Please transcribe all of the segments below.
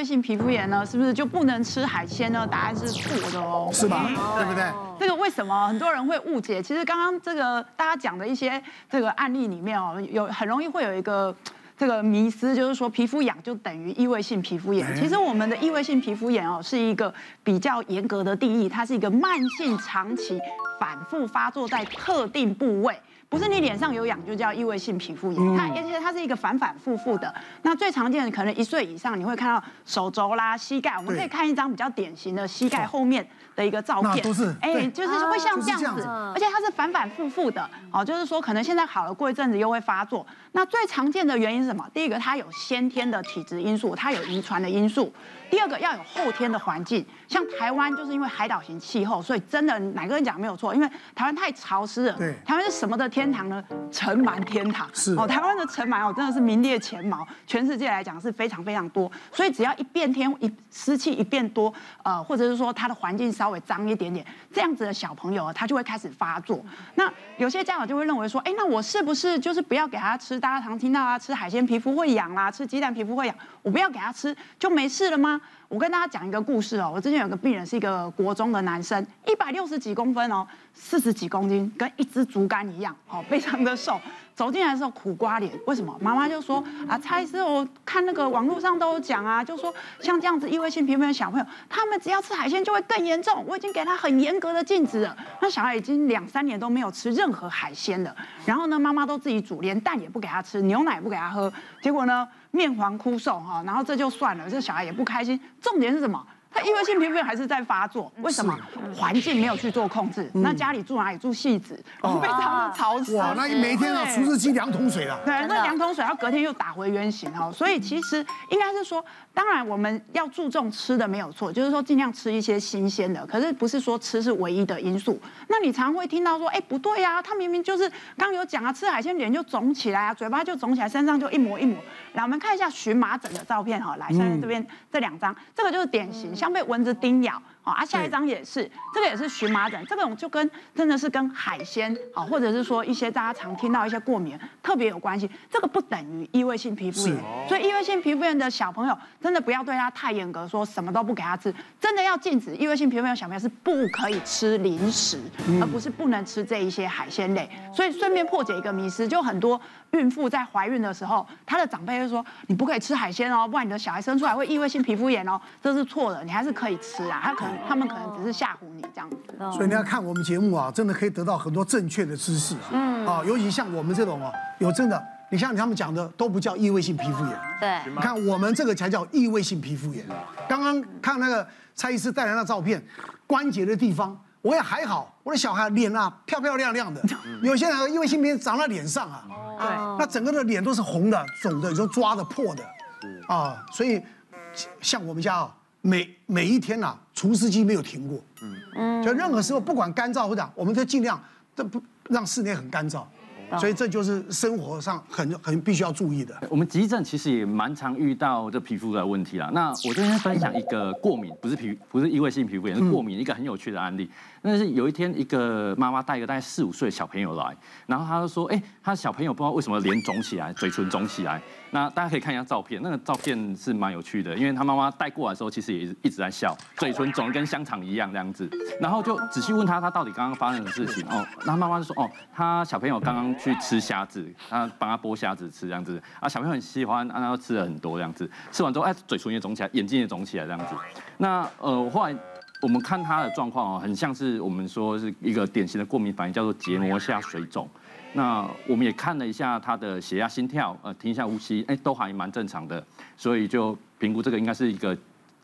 位性皮肤炎呢，是不是就不能吃海鲜呢？答案是错的哦，是吧？对不对？这个为什么很多人会误解？其实刚刚这个大家讲的一些这个案例里面哦，有很容易会有一个。这个迷思就是说，皮肤痒就等于异位性皮肤炎。其实我们的异位性皮肤炎哦，是一个比较严格的定义，它是一个慢性、长期、反复发作在特定部位。不是你脸上有痒就叫异位性皮肤炎，它而且它是一个反反复复的。那最常见的可能一岁以上你会看到手肘啦、膝盖，我们可以看一张比较典型的膝盖后面的一个照片。都是哎，就是会像这样子，而且它是反反复复的。哦，就是说可能现在好了，过一阵子又会发作。那最常见的原因是什么？第一个，它有先天的体质因素，它有遗传的因素。第二个要有后天的环境，像台湾就是因为海岛型气候，所以真的哪个人讲没有错，因为台湾太潮湿了。对，台湾是什么的天堂呢？尘螨天堂。是哦，台湾的尘螨哦真的是名列前茅，全世界来讲是非常非常多。所以只要一变天一湿气一变多，呃，或者是说它的环境稍微脏一点点，这样子的小朋友他就会开始发作。那有些家长就会认为说，哎，那我是不是就是不要给他吃？大家常听到啊，吃海鲜皮肤会痒啦，吃鸡蛋皮肤会痒，我不要给他吃就没事了吗？我跟大家讲一个故事哦，我之前有个病人是一个国中的男生，一百六十几公分哦，四十几公斤，跟一只竹竿一样哦，非常的瘦。走进来的时候苦瓜脸，为什么？妈妈就说啊，蔡医师，我看那个网络上都有讲啊，就说像这样子异位性皮肤炎的小朋友，他们只要吃海鲜就会更严重。我已经给他很严格的禁止了，那小孩已经两三年都没有吃任何海鲜了。然后呢，妈妈都自己煮，连蛋也不给他吃，牛奶也不给他喝。结果呢，面黄枯瘦哈，然后这就算了，这小孩也不开心。重点是什么？他异位性皮肤炎还是在发作，为什么？环境没有去做控制。那家里住哪里？住戏子，非常的潮湿。哇，那你每天要除湿机两桶水了。对，那两桶水，然后隔天又打回原形哦。所以其实应该是说，当然我们要注重吃的没有错，就是说尽量吃一些新鲜的。可是不是说吃是唯一的因素。那你常会听到说，哎，不对呀，他明明就是刚有讲啊，吃海鲜脸就肿起来啊，嘴巴就肿起来，身上就一模一模。来，我们看一下荨麻疹的照片哈，来，现在这边这两张，这个就是典型。像被蚊子叮咬，好啊，下一张也是，这个也是荨麻疹，这种就跟真的是跟海鲜，啊，或者是说一些大家常听到一些过敏特别有关系，这个不等于异位性皮肤炎，所以异位性皮肤炎的小朋友真的不要对他太严格，说什么都不给他吃，真的要禁止异位性皮肤炎的小朋友是不可以吃零食，而不是不能吃这一些海鲜类。所以顺便破解一个迷思，就很多孕妇在怀孕的时候，她的长辈就说你不可以吃海鲜哦，不然你的小孩生出来会异位性皮肤炎哦，这是错的，你还是可以吃啊，他可能。他们可能只是吓唬你这样子，所以你要看我们节目啊，真的可以得到很多正确的知识啊。嗯，啊，尤其像我们这种啊，有真的，你像他们讲的都不叫异位性皮肤炎，对，你看我们这个才叫异位性皮肤炎。刚刚看那个蔡医师带来的照片，关节的地方我也还好，我的小孩脸啊漂漂亮亮的，有些人异位性皮肤炎长在脸上啊，对，那整个的脸都是红的、肿的，有时候抓的、破的，啊，所以像我们家啊。每每一天呐、啊，除湿机没有停过，嗯嗯，就任何时候不管干燥或者，我们都尽量都不让室内很干燥，所以这就是生活上很很必须要注意的。我们急诊其实也蛮常遇到这皮肤的问题啦。那我今天分享一个过敏，不是皮不是异位性皮肤炎，是过敏一个很有趣的案例。那是有一天，一个妈妈带一个大概四五岁的小朋友来，然后他就说：“哎，他小朋友不知道为什么脸肿起来，嘴唇肿起来。”那大家可以看一下照片，那个照片是蛮有趣的，因为他妈妈带过来的时候，其实也一直在笑，嘴唇肿跟香肠一样这样子。然后就仔细问他，他到底刚刚发生的事情哦。然后妈妈就说：“哦，他小朋友刚刚去吃虾子，他帮他剥虾子吃这样子啊，小朋友很喜欢，然后吃了很多这样子。吃完之后，哎，嘴唇也肿起来，眼睛也肿起来这样子。那呃，后来。”我们看他的状况哦，很像是我们说是一个典型的过敏反应，叫做结膜下水肿。那我们也看了一下他的血压、心跳，呃，听一下呼吸，哎，都还蛮正常的，所以就评估这个应该是一个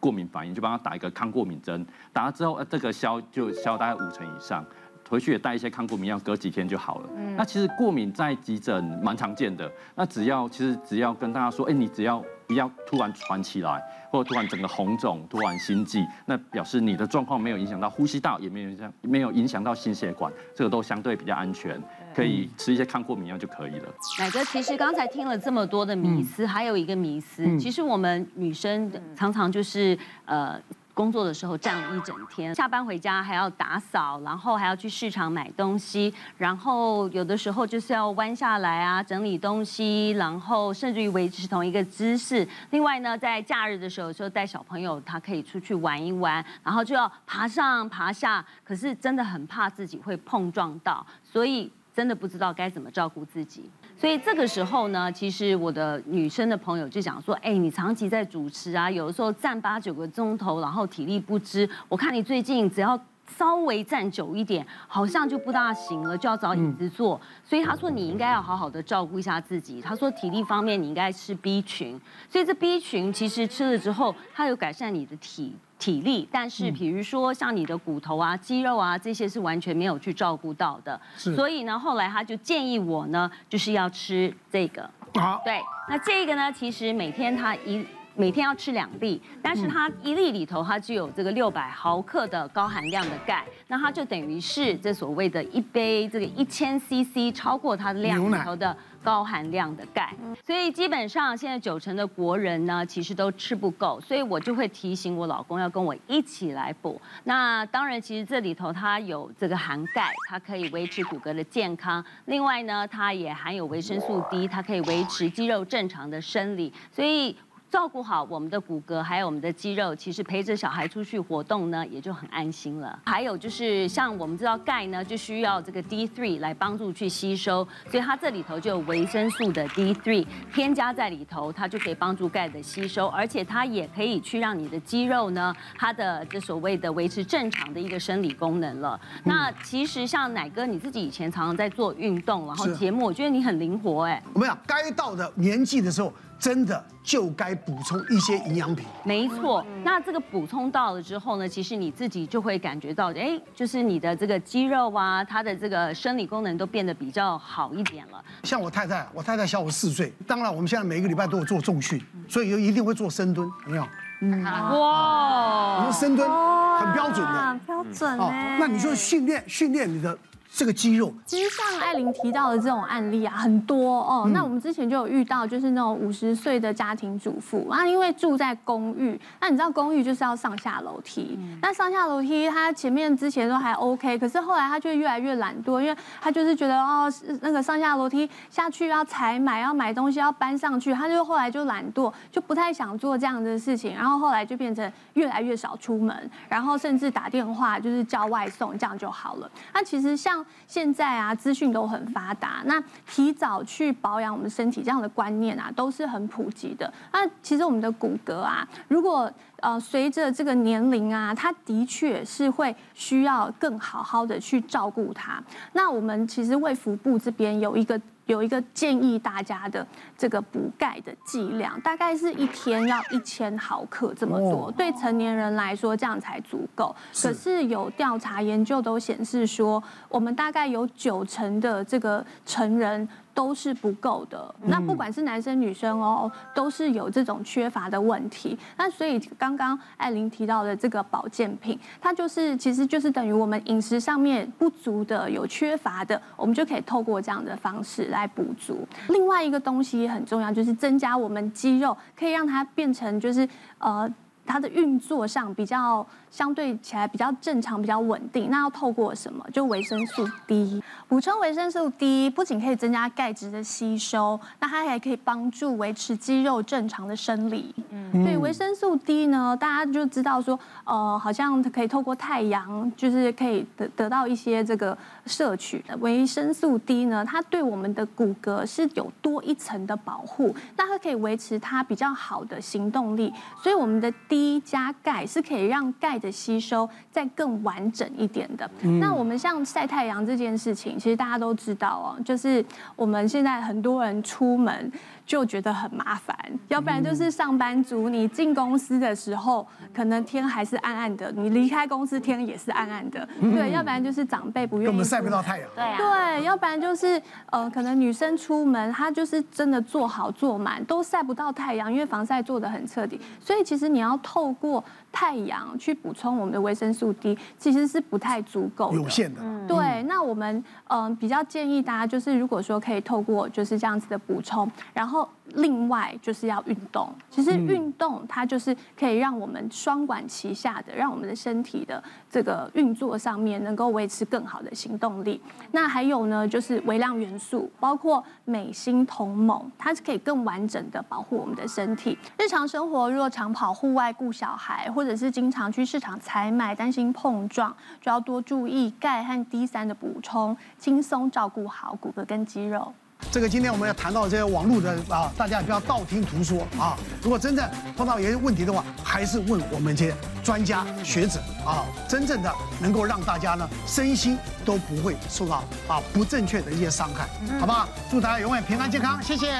过敏反应，就帮他打一个抗过敏针。打了之后，呃，这个消就消大概五成以上，回去也带一些抗过敏药，隔几天就好了。嗯那其实过敏在急诊蛮常见的，那只要其实只要跟大家说，哎，你只要。不要突然喘起来，或者突然整个红肿，突然心悸，那表示你的状况没有影响到呼吸道，也没有影响，没有影响到心血管，这个都相对比较安全，可以吃一些抗过敏药就可以了。奶哥，其实刚才听了这么多的迷思，还有一个迷思，其实我们女生常常就是呃。工作的时候站了一整天，下班回家还要打扫，然后还要去市场买东西，然后有的时候就是要弯下来啊整理东西，然后甚至于维持同一个姿势。另外呢，在假日的时候，有时候带小朋友，他可以出去玩一玩，然后就要爬上爬下，可是真的很怕自己会碰撞到，所以真的不知道该怎么照顾自己。所以这个时候呢，其实我的女生的朋友就讲说，哎，你长期在主持啊，有的时候站八九个钟头，然后体力不支。我看你最近只要稍微站久一点，好像就不大行了，就要找椅子坐。所以他说你应该要好好的照顾一下自己。他说体力方面你应该吃 B 群，所以这 B 群其实吃了之后，它有改善你的体。体力，但是比如说像你的骨头啊、肌肉啊这些是完全没有去照顾到的，所以呢，后来他就建议我呢，就是要吃这个。好，对，那这个呢，其实每天他一每天要吃两粒，但是它一粒里头它就有这个六百毫克的高含量的钙，那它就等于是这所谓的一杯这个一千 CC 超过它的量里头的。高含量的钙，所以基本上现在九成的国人呢，其实都吃不够，所以我就会提醒我老公要跟我一起来补。那当然，其实这里头它有这个含钙，它可以维持骨骼的健康。另外呢，它也含有维生素 D，它可以维持肌肉正常的生理。所以。照顾好我们的骨骼，还有我们的肌肉，其实陪着小孩出去活动呢，也就很安心了。还有就是，像我们知道钙呢，就需要这个 D3 来帮助去吸收，所以它这里头就有维生素的 D3 添加在里头，它就可以帮助钙的吸收，而且它也可以去让你的肌肉呢，它的这所谓的维持正常的一个生理功能了。那其实像奶哥你自己以前常常在做运动，然后节目，我觉得你很灵活哎。我们讲该到的年纪的时候。真的就该补充一些营养品。没错，那这个补充到了之后呢，其实你自己就会感觉到，哎，就是你的这个肌肉啊，它的这个生理功能都变得比较好一点了。像我太太，我太太小我四岁，当然我们现在每一个礼拜都有做重训，所以就一定会做深蹲，有没有？嗯，哇，我们深蹲很标准的，标准。哦，那你就训练训练你的。这个肌肉，其实像艾琳提到的这种案例啊，很多哦。嗯、那我们之前就有遇到，就是那种五十岁的家庭主妇啊，因为住在公寓，那你知道公寓就是要上下楼梯，嗯、那上下楼梯他前面之前都还 OK，可是后来他就越来越懒惰，因为他就是觉得哦，那个上下楼梯下去要采买，要买东西要搬上去，他就后来就懒惰，就不太想做这样的事情，然后后来就变成越来越少出门，然后甚至打电话就是叫外送，这样就好了。那其实像。现在啊，资讯都很发达，那提早去保养我们身体这样的观念啊，都是很普及的。那其实我们的骨骼啊，如果呃随着这个年龄啊，它的确是会需要更好好的去照顾它。那我们其实胃腹部这边有一个。有一个建议大家的这个补钙的剂量，大概是一天要一千毫克这么多，对成年人来说这样才足够。可是有调查研究都显示说，我们大概有九成的这个成人。都是不够的，那不管是男生女生哦，都是有这种缺乏的问题。那所以刚刚艾琳提到的这个保健品，它就是其实就是等于我们饮食上面不足的、有缺乏的，我们就可以透过这样的方式来补足。另外一个东西也很重要，就是增加我们肌肉，可以让它变成就是呃。它的运作上比较相对起来比较正常，比较稳定。那要透过什么？就维生素 D，补充维生素 D 不仅可以增加钙质的吸收，那它还可以帮助维持肌肉正常的生理。嗯，对，维生素 D 呢，大家就知道说，呃，好像可以透过太阳，就是可以得得到一些这个摄取的维生素 D 呢，它对我们的骨骼是有多一层的保护，那它可以维持它比较好的行动力，所以我们的。D 加钙是可以让钙的吸收再更完整一点的。嗯、那我们像晒太阳这件事情，其实大家都知道哦，就是我们现在很多人出门。就觉得很麻烦，要不然就是上班族，你进公司的时候，可能天还是暗暗的；你离开公司，天也是暗暗的。对，要不然就是长辈不愿意。根本晒不到太阳。对啊。对，要不然就是呃，可能女生出门，她就是真的做好做满，都晒不到太阳，因为防晒做的很彻底。所以其实你要透过太阳去补充我们的维生素 D，其实是不太足够的。有限的。对，那我们嗯、呃、比较建议大家，就是如果说可以透过就是这样子的补充，然后。后另外就是要运动。其实运动它就是可以让我们双管齐下的，让我们的身体的这个运作上面能够维持更好的行动力。那还有呢，就是微量元素，包括镁、锌、铜、锰，它是可以更完整的保护我们的身体。日常生活若常跑户外顾小孩，或者是经常去市场采买，担心碰撞，就要多注意钙和 D 三的补充，轻松照顾好骨骼跟肌肉。这个今天我们要谈到这些网络的啊，大家也不要道听途说啊。如果真正碰到一些问题的话，还是问我们这些专家学者啊，真正的能够让大家呢身心都不会受到啊不正确的一些伤害，好不好？祝大家永远平安健康，谢谢。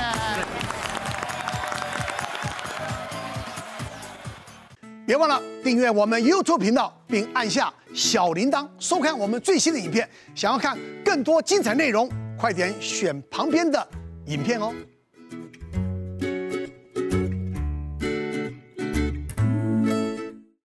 别忘了订阅我们 YouTube 频道，并按下小铃铛，收看我们最新的影片。想要看更多精彩内容，快点选旁边的影片哦。